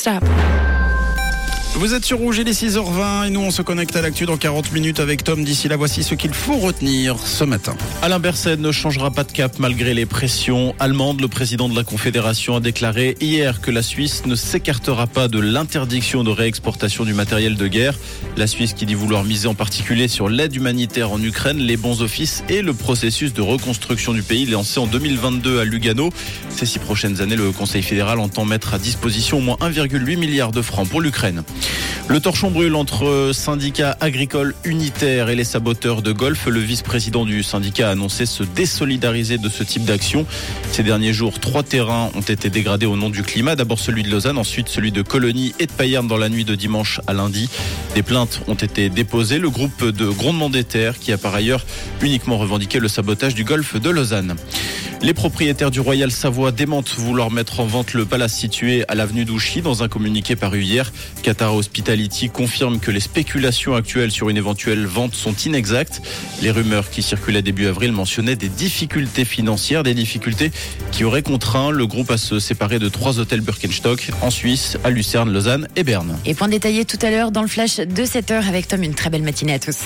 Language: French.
Stop. Vous êtes sur Rouge, il est 6h20 et nous on se connecte à l'actu dans 40 minutes avec Tom. D'ici là, voici ce qu'il faut retenir ce matin. Alain Berset ne changera pas de cap malgré les pressions allemandes. Le président de la Confédération a déclaré hier que la Suisse ne s'écartera pas de l'interdiction de réexportation du matériel de guerre. La Suisse qui dit vouloir miser en particulier sur l'aide humanitaire en Ukraine, les bons offices et le processus de reconstruction du pays lancé en 2022 à Lugano. Ces six prochaines années, le Conseil fédéral entend mettre à disposition au moins 1,8 milliard de francs pour l'Ukraine. Le torchon brûle entre syndicats agricoles unitaires et les saboteurs de golf. Le vice-président du syndicat a annoncé se désolidariser de ce type d'action. Ces derniers jours, trois terrains ont été dégradés au nom du climat. D'abord celui de Lausanne, ensuite celui de Colonie et de Payerne dans la nuit de dimanche à lundi. Des plaintes ont été déposées. Le groupe de grondement des terres qui a par ailleurs uniquement revendiqué le sabotage du golfe de Lausanne. Les propriétaires du Royal Savoie démentent vouloir mettre en vente le palace situé à l'avenue d'Ouchy dans un communiqué paru hier. Qatar Confirme que les spéculations actuelles sur une éventuelle vente sont inexactes. Les rumeurs qui circulaient début avril mentionnaient des difficultés financières, des difficultés qui auraient contraint le groupe à se séparer de trois hôtels Birkenstock en Suisse, à Lucerne, Lausanne et Berne. Et point détaillé tout à l'heure dans le flash de 7h avec Tom. Une très belle matinée à tous.